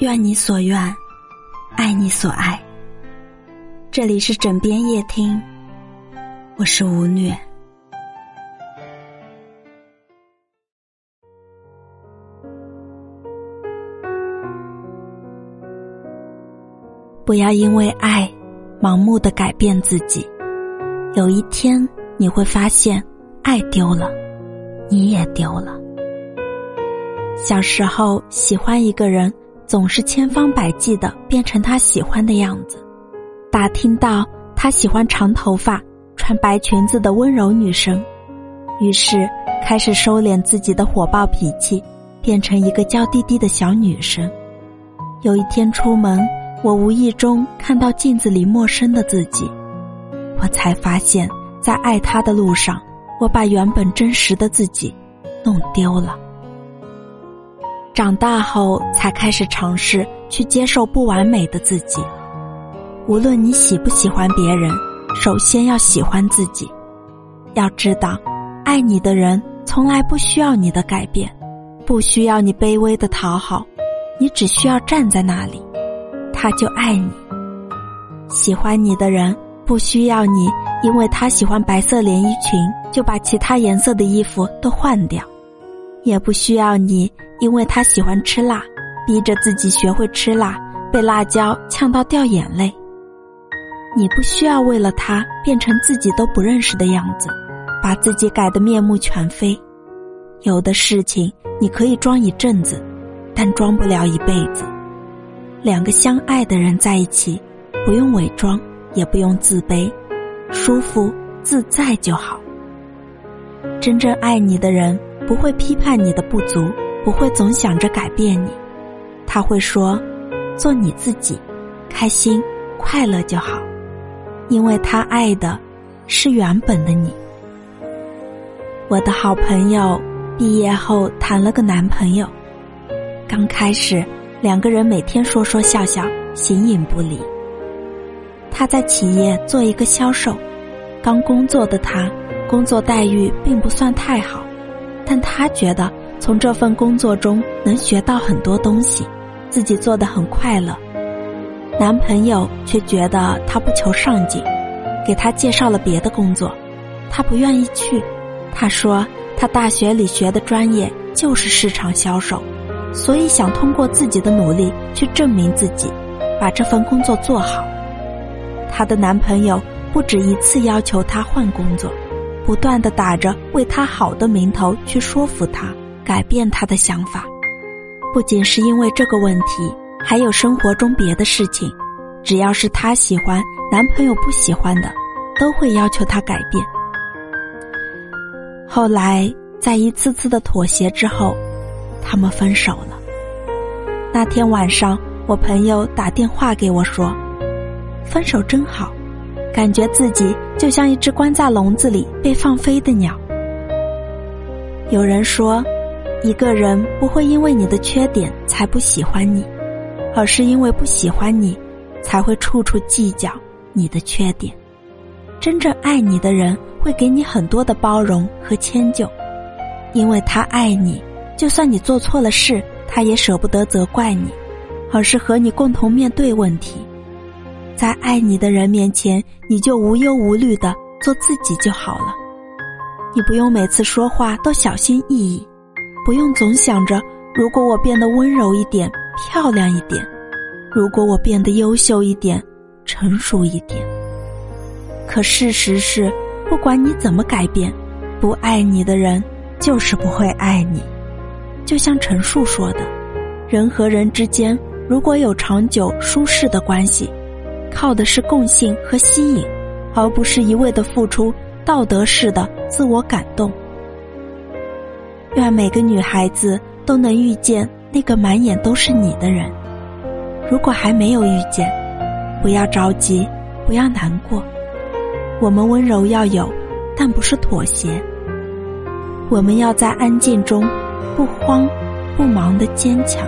愿你所愿，爱你所爱。这里是枕边夜听，我是吴虐。不要因为爱盲目的改变自己，有一天你会发现，爱丢了，你也丢了。小时候喜欢一个人。总是千方百计的变成他喜欢的样子，打听到他喜欢长头发、穿白裙子的温柔女生，于是开始收敛自己的火爆脾气，变成一个娇滴滴的小女生。有一天出门，我无意中看到镜子里陌生的自己，我才发现，在爱他的路上，我把原本真实的自己弄丢了。长大后才开始尝试去接受不完美的自己。无论你喜不喜欢别人，首先要喜欢自己。要知道，爱你的人从来不需要你的改变，不需要你卑微的讨好，你只需要站在那里，他就爱你。喜欢你的人不需要你，因为他喜欢白色连衣裙，就把其他颜色的衣服都换掉，也不需要你。因为他喜欢吃辣，逼着自己学会吃辣，被辣椒呛到掉眼泪。你不需要为了他变成自己都不认识的样子，把自己改得面目全非。有的事情你可以装一阵子，但装不了一辈子。两个相爱的人在一起，不用伪装，也不用自卑，舒服自在就好。真正爱你的人不会批判你的不足。不会总想着改变你，他会说：“做你自己，开心快乐就好。”因为他爱的是原本的你。我的好朋友毕业后谈了个男朋友，刚开始两个人每天说说笑笑，形影不离。他在企业做一个销售，刚工作的他，工作待遇并不算太好，但他觉得。从这份工作中能学到很多东西，自己做的很快乐。男朋友却觉得他不求上进，给他介绍了别的工作，他不愿意去。他说他大学里学的专业就是市场销售，所以想通过自己的努力去证明自己，把这份工作做好。她的男朋友不止一次要求她换工作，不断的打着为他好的名头去说服他。改变他的想法，不仅是因为这个问题，还有生活中别的事情。只要是他喜欢，男朋友不喜欢的，都会要求他改变。后来，在一次次的妥协之后，他们分手了。那天晚上，我朋友打电话给我说：“分手真好，感觉自己就像一只关在笼子里被放飞的鸟。”有人说。一个人不会因为你的缺点才不喜欢你，而是因为不喜欢你，才会处处计较你的缺点。真正爱你的人会给你很多的包容和迁就，因为他爱你，就算你做错了事，他也舍不得责怪你，而是和你共同面对问题。在爱你的人面前，你就无忧无虑的做自己就好了，你不用每次说话都小心翼翼。不用总想着，如果我变得温柔一点、漂亮一点，如果我变得优秀一点、成熟一点。可事实是，不管你怎么改变，不爱你的人就是不会爱你。就像陈述说的：“人和人之间如果有长久舒适的关系，靠的是共性和吸引，而不是一味的付出道德式的自我感动。”愿每个女孩子都能遇见那个满眼都是你的人。如果还没有遇见，不要着急，不要难过。我们温柔要有，但不是妥协。我们要在安静中，不慌不忙的坚强。